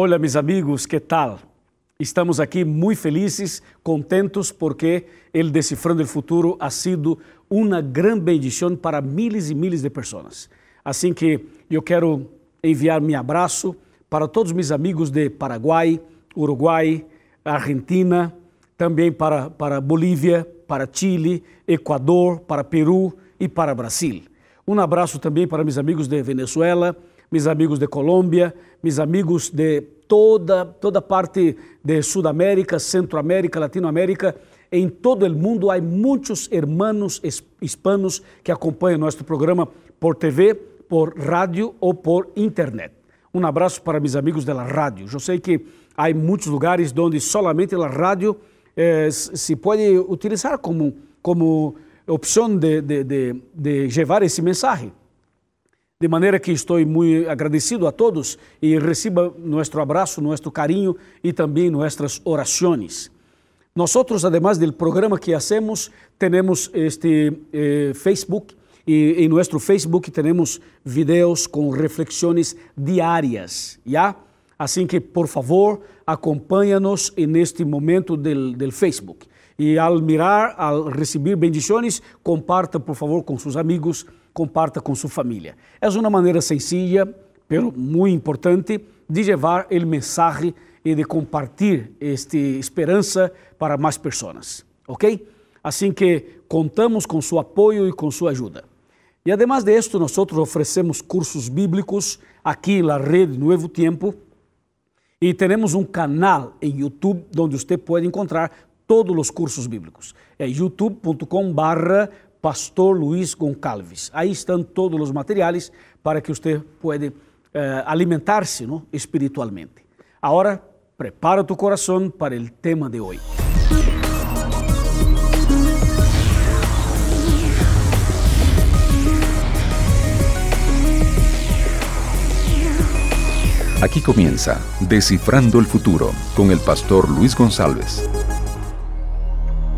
Olá, mis amigos, que tal? Estamos aqui muito felizes, contentos, porque o Decifrando o Futuro ha sido uma grande bendição para miles e miles de pessoas. Assim que eu quero enviar meu abraço para todos meus amigos de Paraguai, Uruguai, Argentina, também para, para Bolívia, para Chile, Equador, para Peru e para Brasil. Um abraço também para meus amigos de Venezuela, meus amigos de Colômbia, meus amigos de toda, toda parte de Sudamérica, Centroamérica, Latinoamérica. Em todo o mundo há muitos hermanos hispanos que acompanham nosso programa por TV, por rádio ou por internet. Um abraço para meus amigos da rádio. Eu sei que há muitos lugares onde solamente a rádio eh, se pode utilizar como, como opção de, de, de, de levar esse mensagem. De maneira que estou muito agradecido a todos e receba nosso abraço, nosso carinho e também nossas orações. Nós, además do programa que hacemos, temos este eh, Facebook e em nosso Facebook temos videos com reflexões diárias, ¿ya? Assim que, por favor, acompanha-nos neste momento do Facebook. E ao mirar, ao receber bendições, comparta, por favor, com seus amigos, comparta com sua família. É uma maneira sencilla, pero muito importante, de levar o mensagem e de compartilhar esta esperança para mais pessoas, ok? Assim que contamos com seu apoio e com sua ajuda. E además de esto, nós oferecemos cursos bíblicos aqui na rede Novo Tempo e temos um canal em YouTube onde você pode encontrar todos os cursos bíblicos. É youtube.com/barra Pastor Luiz Goncalves. Aí estão todos os materiais para que você pueda eh, alimentar-se ¿no? espiritualmente. Agora, prepara tu coração para o tema de hoje. Aquí comienza Descifrando el Futuro con el pastor Luis González.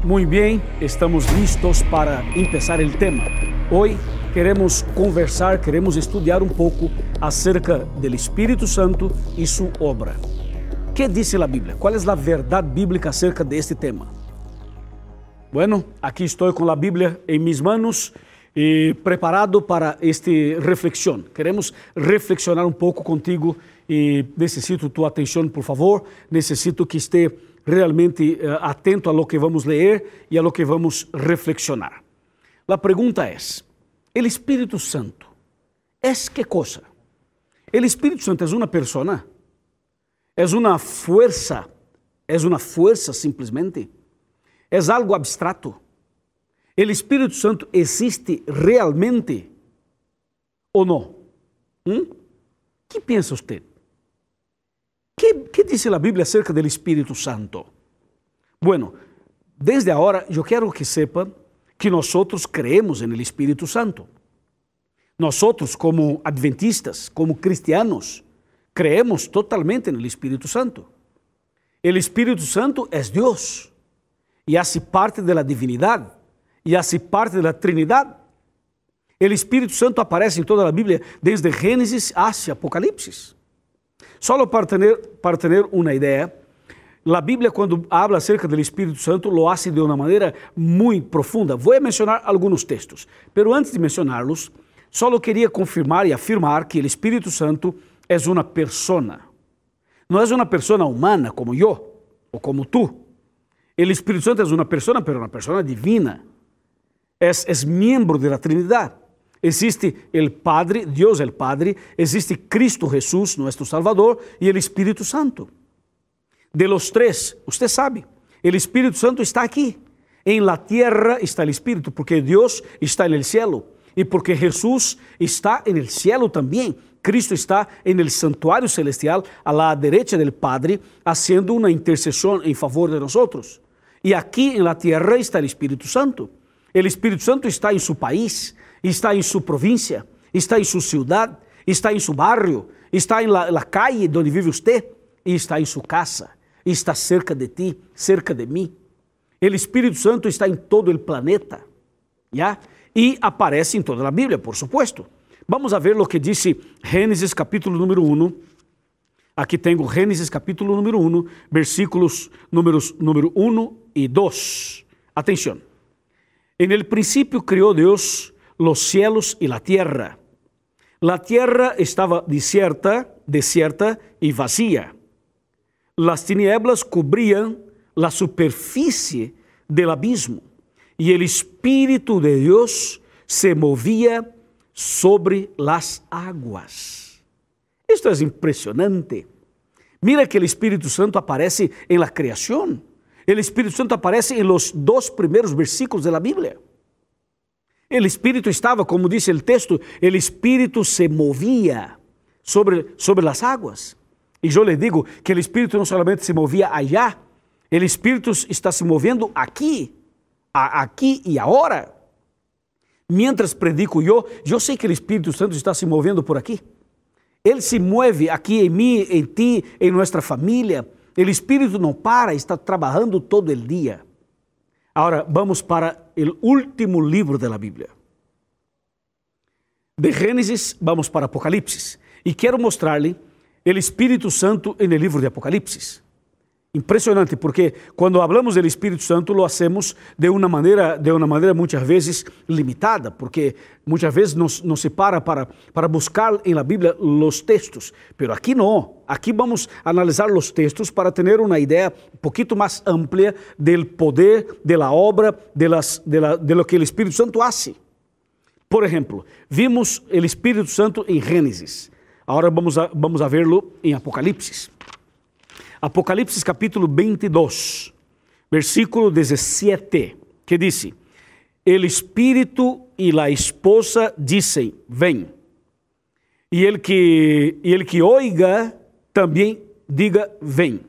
Muito bem, estamos listos para começar o tema. Hoje queremos conversar, queremos estudar um pouco acerca do Espírito Santo e sua obra. Que diz a Bíblia? Qual é a verdade bíblica acerca deste tema? Bueno, aqui estou com a Bíblia em mis manos e preparado para esta reflexão. Queremos reflexionar um pouco contigo e necessito tua atenção, por favor. Necessito que esteja realmente uh, atento a lo que vamos ler e a lo que vamos reflexionar. A pergunta é: o Espírito Santo é que coisa? O Espírito Santo é uma persona? É uma força? É uma força simplesmente? É algo abstrato? O Espírito Santo existe realmente ou não? Hum? que pensa você? ¿Qué, qué dice la Biblia acerca del Espíritu Santo? Bueno, desde ahora yo quiero que sepan que nosotros creemos en el Espíritu Santo. Nosotros como adventistas, como cristianos, creemos totalmente en el Espíritu Santo. El Espíritu Santo es Dios y hace parte de la divinidad y hace parte de la Trinidad. El Espíritu Santo aparece en toda la Biblia desde Génesis hacia Apocalipsis. Só para ter, para ter uma ideia, a Bíblia, quando habla acerca do Espírito Santo, lo hace de uma maneira muito profunda. Vou mencionar alguns textos, pero antes de mencioná-los, só queria confirmar e afirmar que o Espírito Santo é uma persona. Não é uma persona humana como eu ou como tu. O Espírito Santo é uma persona, pero uma persona divina. É, é membro da Trinidade. Existe el Padre, Dios el Padre, existe Cristo Jesús, nuestro Salvador, y el Espíritu Santo. De los tres, usted sabe, el Espíritu Santo está aquí. En la tierra está el Espíritu, porque Dios está en el cielo y porque Jesús está en el cielo también. Cristo está en el santuario celestial a la derecha del Padre, haciendo una intercesión en favor de nosotros. Y aquí en la tierra está el Espíritu Santo. El Espíritu Santo está en su país, está em sua província, está em sua cidade, está em seu barrio, está em la, la calle onde vive você e está em sua casa, está cerca de ti, cerca de mim. O Espírito Santo está em todo o planeta, já? E aparece em toda a Bíblia, por supuesto. Vamos a ver o que disse Gênesis capítulo número 1, Aqui tenho Gênesis capítulo número 1, versículos números número 1 e 2. Atenção. En el principio crió Dios los cielos y la tierra. La tierra estaba desierta, desierta y vacía. Las tinieblas cubrían la superficie del abismo y el Espíritu de Dios se movía sobre las aguas. Esto es impresionante. Mira que el Espíritu Santo aparece en la creación. El Espíritu Santo aparece en los dos primeros versículos de la Biblia. El Espíritu estava, como dice el texto, el Espíritu se movía sobre, sobre las aguas. Y yo le digo que el Espíritu no solamente se movía allá, el Espíritu está se moviendo aquí, a, aquí y ahora. Mientras predico yo, yo sé que el Espíritu Santo está se movendo por aquí. Ele se move aqui em mim, em ti, em nossa família. O Espírito não para, está trabalhando todo o dia. Agora vamos para o último livro da Bíblia. De Gênesis, vamos para Apocalipse. E quero mostrar-lhe o Espírito Santo no livro de Apocalipse. Impressionante, porque quando hablamos do Espírito Santo, lo hacemos de uma maneira, de uma maneira muitas vezes limitada, porque muitas vezes nos, nos se para para, buscar em la Bíblia os textos, pero aqui não. Aqui vamos analisar os textos para ter uma ideia um pouquinho mais ampla do poder, de la obra, de, las, de, la, de lo que o Espírito Santo hace. Por exemplo, vimos o Espírito Santo em Gênesis. Agora vamos a, vamos a verlo em Apocalipse. Apocalipse capítulo 22, versículo 17, que diz: El espírito e a esposa dizem: Vem. E ele que, e ele que oiga também diga: Vem.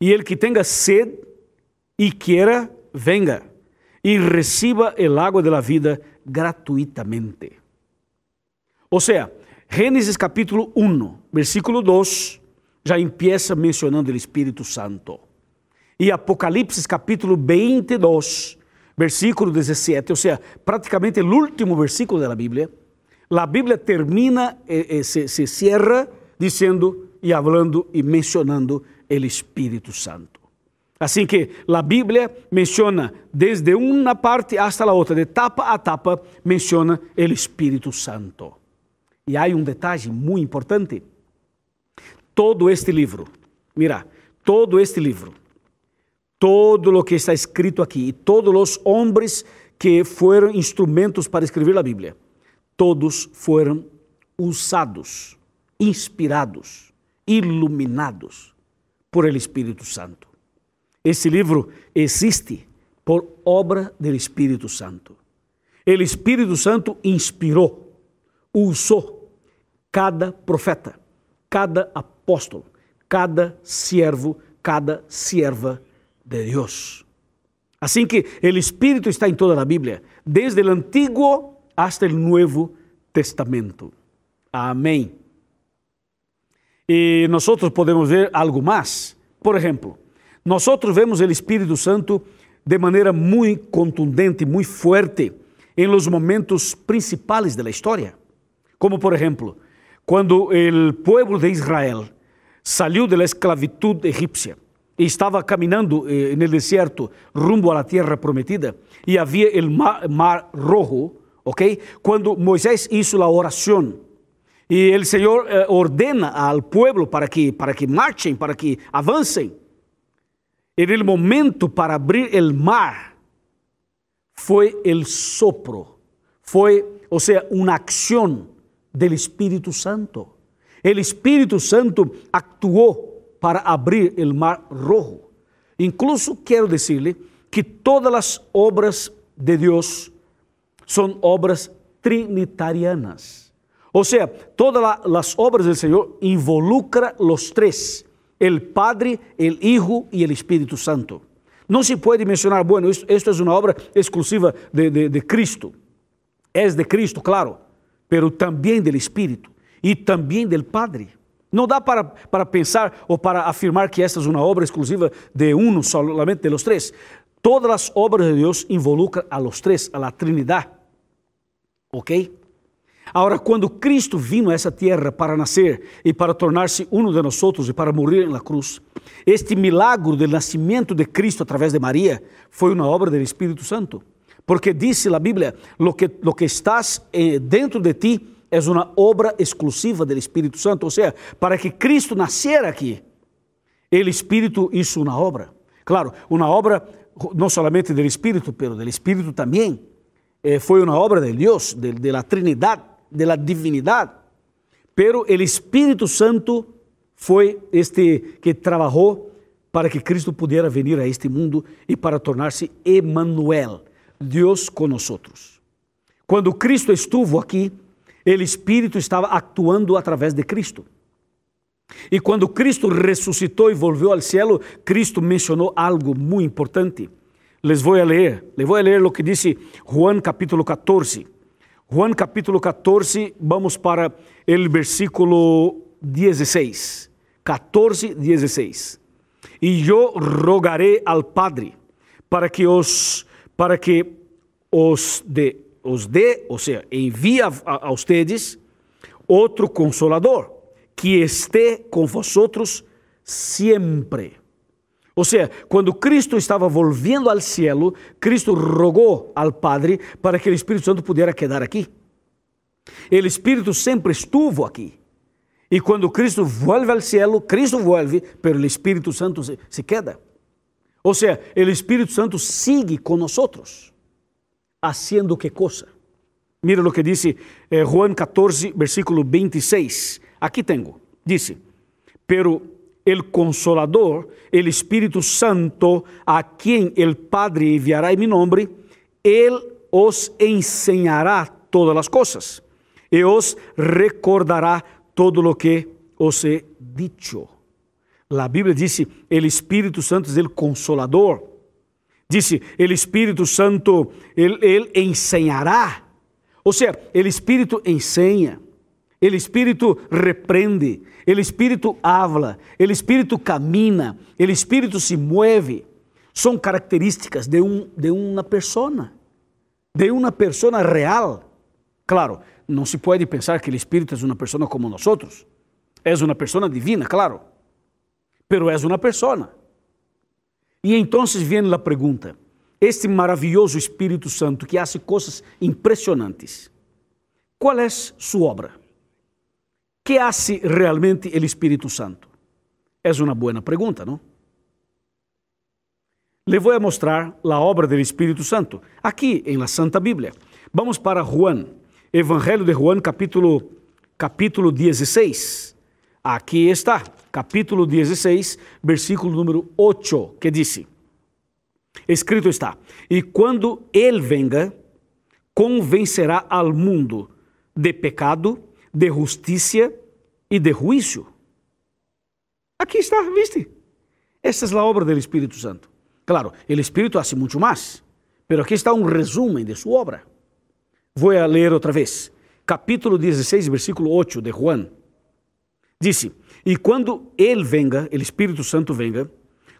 E ele que tenha sede e queira, venga. E receba el agua de la vida gratuitamente. Ou seja, Gênesis capítulo 1, versículo 2 já empieza mencionando o Espírito Santo. E Apocalipse capítulo 22, versículo 17, ou seja, praticamente o último versículo da Bíblia, a Bíblia termina, eh, eh, se, se cierra dizendo e falando e mencionando o Espírito Santo. Assim que a Bíblia menciona desde uma parte hasta a outra, de tapa a tapa, menciona o Espírito Santo. E há um detalhe muito importante todo este livro, mira, todo este livro, todo lo que está escrito aqui, e todos os homens que foram instrumentos para escrever a Bíblia, todos foram usados, inspirados, iluminados por el Espírito Santo. Esse livro existe por obra do Espírito Santo. O Espírito Santo inspirou, usou cada profeta, cada apóstolo, apóstolo, cada siervo, cada sierva de Deus. Assim que o Espírito está em toda a Bíblia, desde o Antigo hasta o Novo Testamento. Amém. E nós podemos ver algo mais. Por exemplo, nós vemos o Espírito Santo de maneira muito contundente, muito forte, em los momentos principais da história. Como, por exemplo, quando o povo de Israel salió de la esclavitud egipcia y estaba caminando eh, en el desierto rumbo a la tierra prometida y había el mar, mar rojo, ¿ok? Cuando Moisés hizo la oración y el Señor eh, ordena al pueblo para que, para que marchen, para que avancen. En el momento para abrir el mar fue el sopro, fue, o sea, una acción del Espíritu Santo. O Espírito Santo actuou para abrir o mar rojo. Incluso quero dizer-lhe que todas as obras de Deus são obras trinitarianas. Ou seja, todas as obras do Senhor involucram os três: o Padre, o Hijo e o Espírito Santo. Não se pode mencionar, bueno, isto, isto é uma obra exclusiva de, de, de Cristo. É de Cristo, claro, pero também do Espírito e também del Padre. Não dá para, para pensar ou para afirmar que esta é uma obra exclusiva de um, solamente de los três. Todas as obras de Deus involucram a los três, a la Trinidad. ¿Ok? Ahora, quando Cristo vino a essa terra para nascer e para tornar-se um de nós e para morrer na cruz, este milagro do nascimento de Cristo através de Maria foi uma obra do Espírito Santo. Porque disse a Bíblia: lo que, lo que estás eh, dentro de ti é uma obra exclusiva do Espírito Santo. Ou seja, para que Cristo nascera aqui, o Espírito hizo uma obra. Claro, uma obra não somente do Espírito, mas do Espírito também. Eh, foi uma obra de Deus, de, de la Trinidade de la divinidad. Pero el Espíritu Santo foi este que trabalhou para que Cristo pudiera venir a este mundo e para tornar-se Emmanuel, Deus nós. Quando Cristo estuvo aqui, o Espírito estava actuando através de Cristo. E quando Cristo ressuscitou e volveu ao céu, Cristo mencionou algo muito importante. Les vou a ler, les vou a ler o que disse Juan capítulo 14. Juan capítulo 14, vamos para o versículo 16. 14, 16. E eu rogarei ao Padre para que os para que os de os dê, ou seja, envie a, a, ustedes outro consolador que esteja com vosotros sempre ou seja, quando Cristo estava volviendo ao cielo, Cristo rogou ao Padre para que o Espírito Santo pudesse quedar aqui. O Espírito sempre estuvo aqui. E quando Cristo vuelve ao cielo, Cristo vuelve, pero o Espírito Santo se, se queda. Ou seja, o Espírito Santo sigue nós, haciendo que coisa? Mira o que disse eh, Juan 14, versículo 26. Aqui tenho. Disse: Pero el Consolador, el Espíritu Santo, a quien el Padre enviará en mi nombre, Él os enseñará todas las cosas y os recordará todo lo que os he dicho. La Bíblia dice, el Espíritu Santo es el Consolador. Dice, el Espíritu Santo, Él, él enseñará. O sea, el Espíritu enseña. El Espírito reprende, el Espírito habla, el Espírito camina, el Espírito se mueve. São características de, um, de uma pessoa, de uma pessoa real. Claro, não se pode pensar que o Espírito é uma pessoa como nós. É uma pessoa divina, claro, pero é uma pessoa. E então vem a pergunta: este maravilhoso Espírito Santo que hace coisas impressionantes, qual é sua obra? que hace realmente o Espírito Santo? É uma boa pergunta, não? Le vou mostrar a obra do Espírito Santo aqui em la Santa Bíblia. Vamos para Juan, Evangelho de Juan, capítulo, capítulo 16. Aqui está, capítulo 16, versículo número 8, que diz: Escrito está: E quando ele venga, convencerá ao mundo de pecado, de justiça e de juízo. Aqui está, viste? Esta é a obra do Espírito Santo. Claro, o Espírito hace muito mais, mas aqui está um resumo de sua obra. Vou ler outra vez. Capítulo 16, versículo 8 de Juan. Disse: E quando ele venga, o Espírito Santo venga,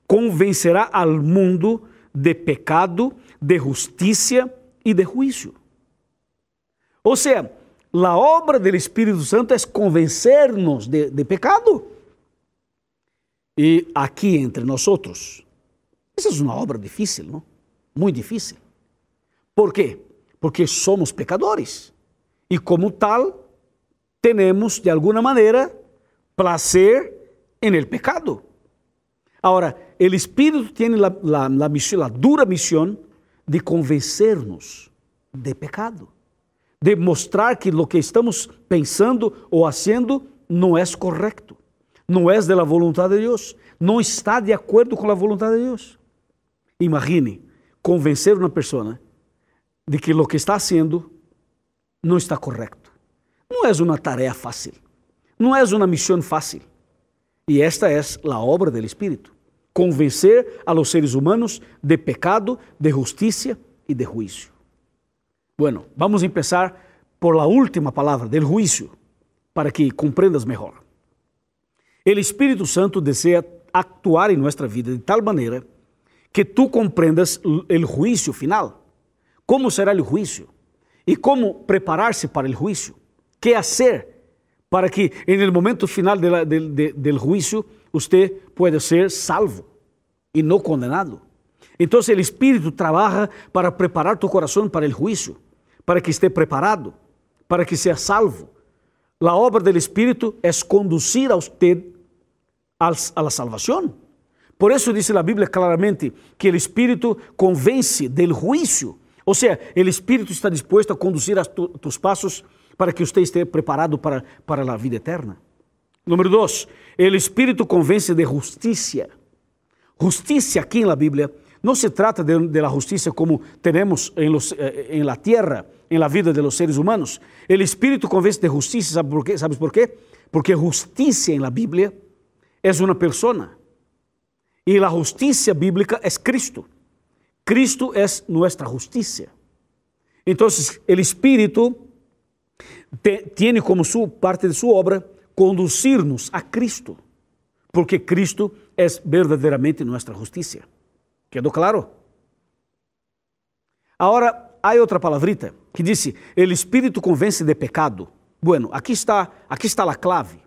convencerá ao mundo de pecado, de justiça e de juízo. Ou seja, La obra del Espíritu Santo es convencernos de, de pecado. E aqui entre nós essa é uma obra difícil, não? Muito difícil. Por quê? Porque somos pecadores. E como tal, temos de alguma maneira placer en el pecado. Agora, o Espírito tem a, a, a, misión, a dura missão de convencernos de pecado de mostrar que o que estamos pensando ou fazendo não é correto, não é da vontade de Deus, não está de acordo com a vontade de Deus. Imagine convencer uma pessoa de que o que está fazendo não está correto. Não é uma tarefa fácil, não é uma missão fácil. E esta é a obra do Espírito: convencer a los seres humanos de pecado, de justiça e de juízo. Bueno, vamos a empezar por la última palabra del juicio, para que comprendas mejor. El Espíritu Santo desea actuar en nuestra vida de tal manera que tú comprendas el juicio final. ¿Cómo será el juicio? ¿Y cómo prepararse para el juicio? ¿Qué hacer para que en el momento final de la, de, de, del juicio usted pueda ser salvo y no condenado? Entonces el Espíritu trabaja para preparar tu corazón para el juicio, para que esté preparado, para que sea salvo. La obra del Espíritu es conducir a usted a la salvación. Por eso dice la Biblia claramente que el Espíritu convence del juicio. O sea, el Espíritu está dispuesto a conducir a tu, tus pasos para que usted esté preparado para, para la vida eterna. Número dos, el Espíritu convence de. Justicia aquí en la Biblia no se trata de, de la justicia como tenemos en, los, eh, en, la tierra, en la vida de los seres humanos. El Espíritu convence de justicia, ¿sabe por qué? ¿sabes por qué? Porque justicia en la Biblia es una persona. Y la justicia bíblica es Cristo. Cristo es nuestra justicia. Entonces, el Espíritu te, tiene como su parte de su obra conducirnos a Cristo, porque Cristo es verdaderamente nuestra justicia. ¿Quedó claro? Ahora, hay otra palavrita que dice, el Espíritu convence de pecado. Bueno, aquí está, aquí está la clave.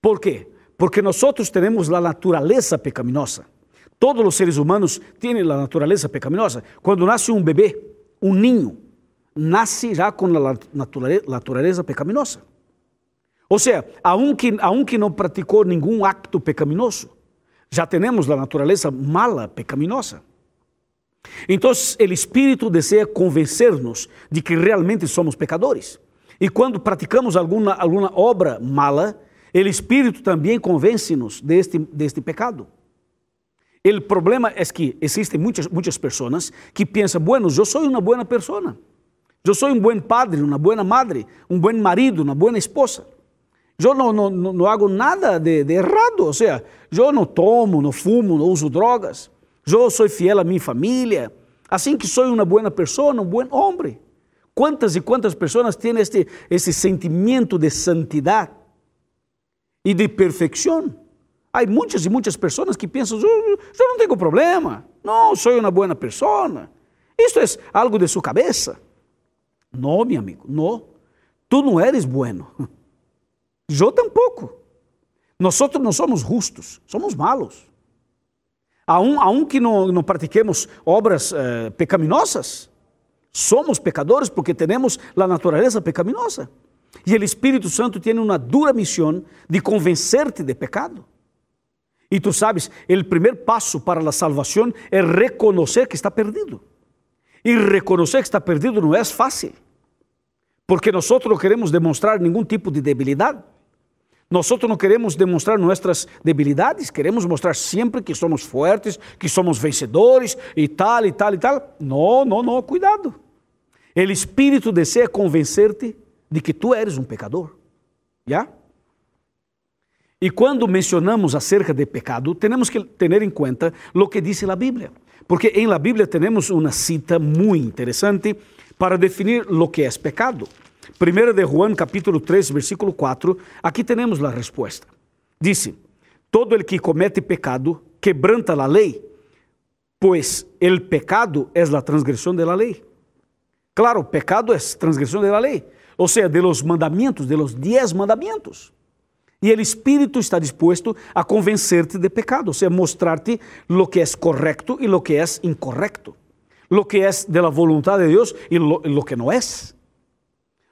¿Por qué? Porque nosotros tenemos la naturaleza pecaminosa. Todos los seres humanos tienen la naturaleza pecaminosa. Cuando nace un bebé, un niño, nace ya con la naturaleza pecaminosa. O sea, aunque, aunque no practicó ningún acto pecaminoso, ya tenemos la naturaleza mala, pecaminosa. Entonces, el Espíritu desea convencernos de que realmente somos pecadores. E quando praticamos alguma, alguma obra mala, o Espírito também convence-nos deste, deste pecado. O problema é que existem muitas, muitas pessoas que pensam, bueno, eu sou uma boa pessoa. Eu sou um bom padre, uma boa madre, um bom marido, uma boa esposa. Eu não, não, não hago nada de, de errado, ou seja, eu não tomo, não fumo, não uso drogas. Eu sou fiel à minha família. Assim que sou uma boa pessoa, um bom homem. Quantas e quantas pessoas têm este, esse sentimento de santidade? e de perfeição. Há muitas e muitas pessoas que pensam, eu, eu não tenho problema, não, sou uma boa pessoa. Isto é algo de sua cabeça. Não, meu amigo, não. Tu não eres bueno. Eu tampouco. Nós não somos justos, somos malos. Aun, aun que não, não pratiquemos obras eh, pecaminosas, somos pecadores porque temos a natureza pecaminosa. E o Espírito Santo tem uma dura missão de convencer-te de pecado. E tu sabes, o primeiro passo para a salvação é reconhecer que está perdido. E reconhecer que está perdido não é fácil, porque nós não queremos demonstrar nenhum tipo de debilidade. Nós não queremos demonstrar nossas debilidades, queremos mostrar sempre que somos fortes, que somos vencedores e tal e tal e tal. Não, não, não, cuidado. O Espírito deseja convencer-te de que tu eres um pecador. ¿Ya? E quando mencionamos acerca de pecado, temos que ter em conta o que diz a Bíblia. Porque em la Bíblia temos uma cita muito interessante para definir o que é pecado. 1 de Juan capítulo 3, versículo 4, aqui temos a resposta. Diz: Todo el que comete pecado quebranta a lei, pois el pecado é a transgressão de la lei. Claro, pecado é transgressão de la lei ou seja, de los mandamentos, de los diez mandamentos. E o Espírito está disposto a convencer-te de pecado, ou seja, mostrar-te lo que é correto e lo que é incorrecto, lo que é de la voluntad de Deus e lo, que não é.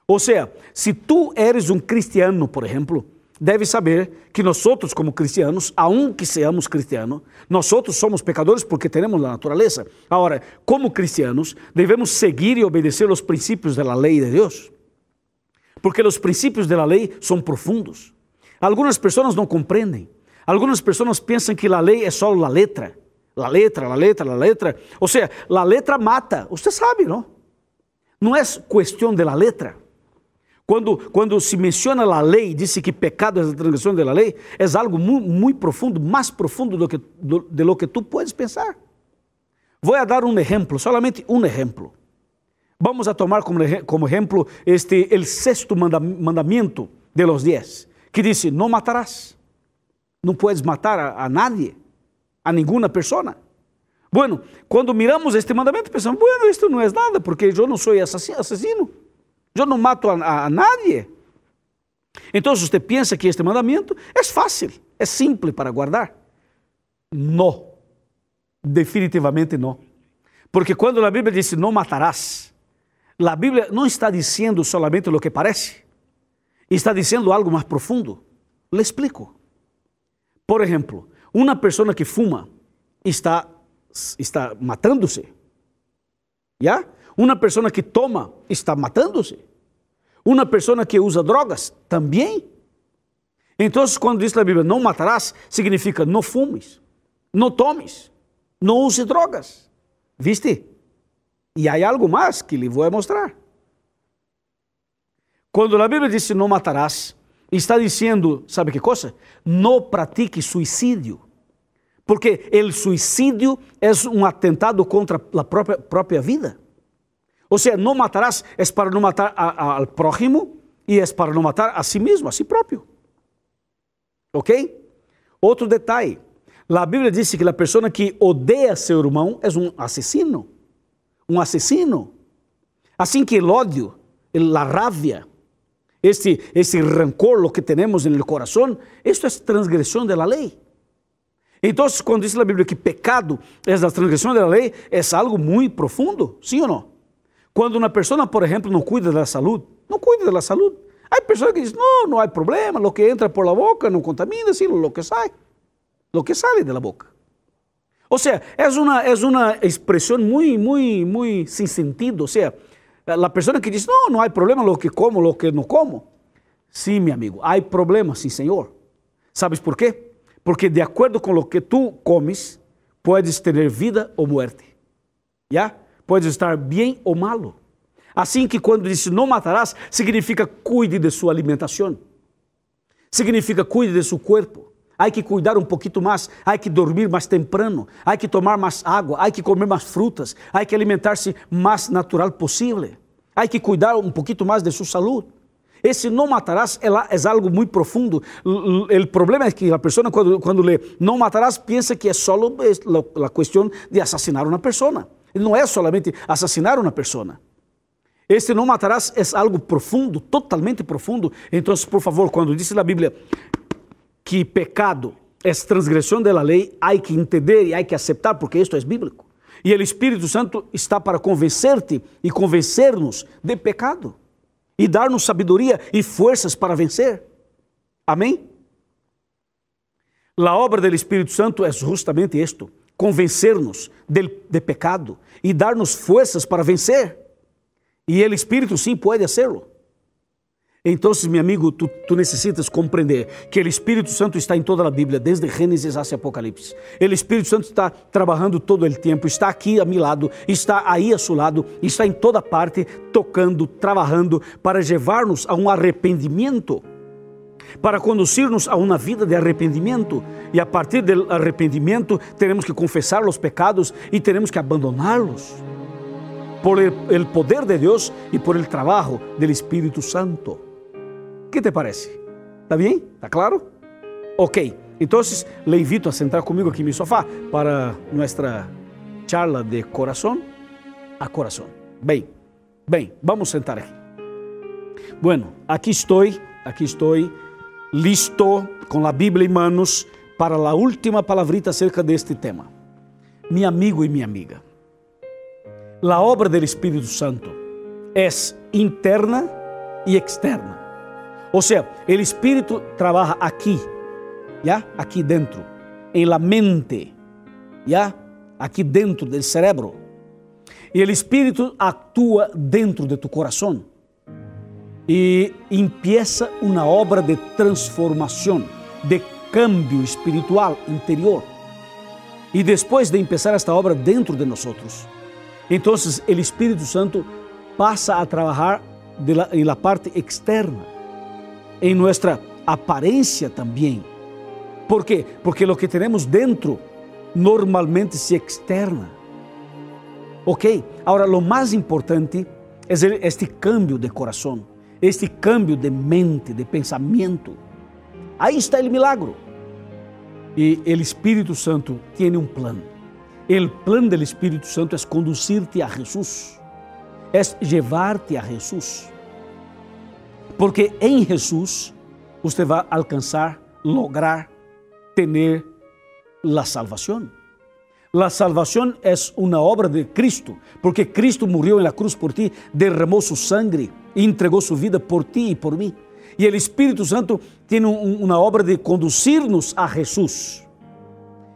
Ou seja, se tu eres um cristiano, por exemplo, deve saber que nós como cristianos, aunque seamos cristianos, nós somos pecadores porque temos a natureza. Agora, como cristianos, devemos seguir e obedecer os princípios da lei de Deus porque os princípios da lei são profundos. Algumas pessoas não compreendem. Algumas pessoas pensam que a lei é só a letra. A letra, a letra, a letra. Ou seja, a letra mata. Você sabe, não? Não é questão da letra. Quando, quando se menciona a lei, diz que pecado é a transgressão da lei, é algo muito, muito profundo, mais profundo do que, do, de lo que tu puedes pensar. Vou dar um exemplo, solamente um exemplo. Vamos a tomar como, como ejemplo este, el sexto mandamiento de los diez, que dice, no matarás. No puedes matar a, a nadie, a ninguna persona. Bueno, quando miramos este mandamento, pensamos, bueno, isto não é nada, porque eu não sou assassino, eu não mato a, a, a nadie. Então, você pensa que este mandamento é fácil, é simples para guardar? Não. Definitivamente não. Porque quando a Bíblia diz não matarás, a Bíblia não está dizendo solamente o que parece, está dizendo algo mais profundo. Le explico. Por exemplo, uma pessoa que fuma está, está matando-se. Já? Uma pessoa que toma está matando-se. Uma pessoa que usa drogas também. Então, quando diz a Bíblia não matarás, significa não fumes, não tomes, não use drogas. ¿Viste? E há algo mais que lhe vou mostrar. Quando a Bíblia diz não matarás, está dizendo, sabe que coisa? Não pratique suicídio. Porque o suicídio é um atentado contra a própria, própria vida. Ou seja, não matarás é para não matar ao próximo e é para não matar a si mesmo, a si próprio. Ok? Outro detalhe. A Bíblia diz que a pessoa que odeia seu irmão é um assassino. Um assassino. Assim que o ódio, a rabia, este, este rancor, lo que temos no coração, isto é transgressão da lei. Então, quando diz a Bíblia que pecado é a transgressão da lei, é algo muito profundo, sim ou não? Quando uma pessoa, por exemplo, não cuida da saúde, não cuida da saúde. Há pessoas que dizem, não, não há problema, o que entra por la boca não contamina, sim, o que sai lo que sale de la boca. O sea, es una, es una expresión muy, muy, muy sin sentido. O sea, la persona que dice, no, no hay problema lo que como, lo que no como. Sí, mi amigo, hay problemas, sí, Señor. ¿Sabes por qué? Porque de acuerdo con lo que tú comes, puedes tener vida o muerte. ¿Ya? Puedes estar bien o malo. Assim que quando diz não matarás, significa cuide de sua alimentação. Significa cuide de seu corpo. Há que cuidar um pouquinho mais, há que dormir mais temprano, há que tomar mais água, há que comer mais frutas, há que alimentar-se mais natural possível, há que cuidar um pouquinho mais de sua saúde. Esse não matarás é, é algo muito profundo. O problema é que a pessoa, quando, quando lê não matarás, pensa que é só a questão de assassinar uma pessoa. Não é solamente assassinar uma pessoa. Este não matarás é algo profundo, totalmente profundo. Então, por favor, quando diz a Bíblia que pecado é transgressão da lei, há que entender e há que aceitar, porque isto é bíblico. E o Espírito Santo está para convencer-te e convencer-nos de pecado e dar-nos sabedoria e forças para vencer. Amém? A obra do Espírito Santo é justamente isto: convencer-nos de, de pecado e dar-nos forças para vencer. E o Espírito sim pode fazê-lo. Então, meu amigo, tu, tu, necessitas compreender que o Espírito Santo está em toda a Bíblia, desde Gênesis até Apocalipse. O Espírito Santo está trabalhando todo o tempo, está aqui a meu lado, está aí a seu lado, está em toda parte, tocando, trabalhando para levar-nos a um arrependimento, para conduzir-nos a uma vida de arrependimento. E a partir do arrependimento, teremos que confessar os pecados e teremos que abandoná-los por el poder de Deus e por el trabalho do Espírito Santo. ¿Qué te parece? ¿Está bien? ¿Está claro? Ok, entonces le invito a sentar conmigo aquí en mi sofá para nuestra charla de corazón a corazón. Bem, bem, vamos sentar aqui. Bueno, aqui estou, aqui estou listo com a Bíblia em manos para a última palavrita acerca deste tema. Meu amigo e minha amiga, a obra do Espírito Santo é interna e externa. Ou seja, o Espírito trabalha aqui, já, aqui dentro, em la mente, já, aqui dentro do cérebro. E o Espírito atua dentro de tu coração e empieza uma obra de transformação, de cambio espiritual interior. E depois de empezar esta obra dentro de nós, então o Espírito Santo passa a trabalhar em la parte externa em nossa aparência também. ¿Por quê? Porque o que temos dentro normalmente se externa. Ok? Agora, o mais importante é este cambio de coração, este cambio de mente, de pensamento. Aí está o milagro. E o Espírito Santo tem um plano. O plano do Espírito Santo é conduzir-te a Jesus, é levar-te a Jesus. Porque em Jesus usted va a alcanzar, lograr tener la salvación. La salvación es una obra de Cristo, porque Cristo en la cruz por ti, derramó su sangre y entregó su vida por ti y por mí. Y el Espíritu Santo un, una obra de conducirnos a Jesús.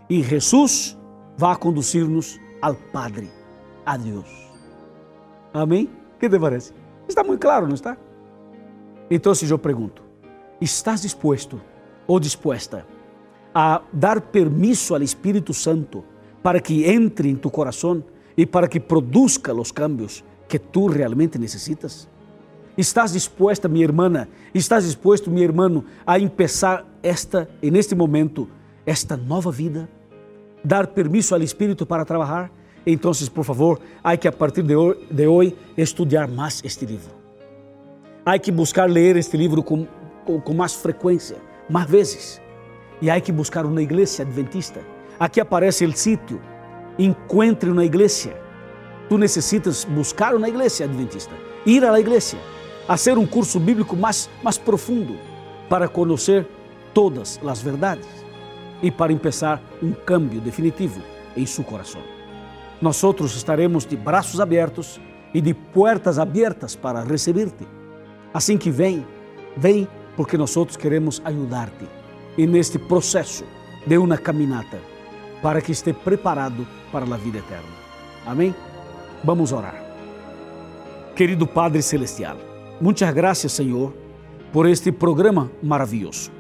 Y Jesús va a conducirnos al Padre, a Dios. Amém? O que te parece? Está muito claro, não está? Então, se eu pergunto, estás disposto ou disposta a dar permisso ao Espírito Santo para que entre em tu coração e para que produza os cambios que tu realmente necessitas? Estás disposta, minha irmã, estás disposto, meu irmão, a começar esta, neste momento, esta nova vida? Dar permisso ao Espírito para trabalhar? Então, por favor, há que a partir de hoje, de hoje estudar mais este livro. Há que buscar ler este livro com, com, mais frequência, mais vezes. E há que buscar uma igreja adventista. Aqui aparece o sítio. Encontre uma igreja. Tu necessitas buscar uma igreja adventista, ir à igreja, fazer um curso bíblico mais, mais profundo para conhecer todas as verdades e para começar um cambio definitivo em seu coração. Nós estaremos de braços abertos e de portas abertas para receber-te. Assim que vem, vem porque nós queremos ajudar-te neste processo de uma caminata para que esteja preparado para a vida eterna. Amém? Vamos orar. Querido Padre Celestial, muitas graças, Senhor, por este programa maravilhoso.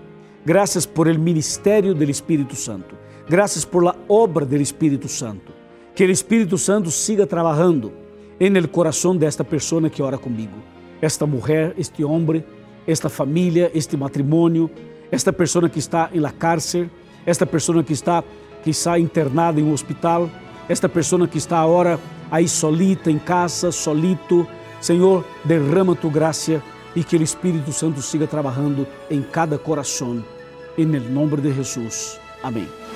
Graças por el ministério do Espírito Santo. Graças por la obra do Espírito Santo. Que o Espírito Santo siga trabalhando en el coração desta pessoa que ora comigo. Esta mulher, este homem, esta família, este matrimônio, esta pessoa que está em la cárcel, esta pessoa que está está internada em um hospital, esta pessoa que está agora aí solita em casa, solito. Senhor, derrama tu graça e que o Espírito Santo siga trabalhando em cada coração. Em nome de Jesus. Amém.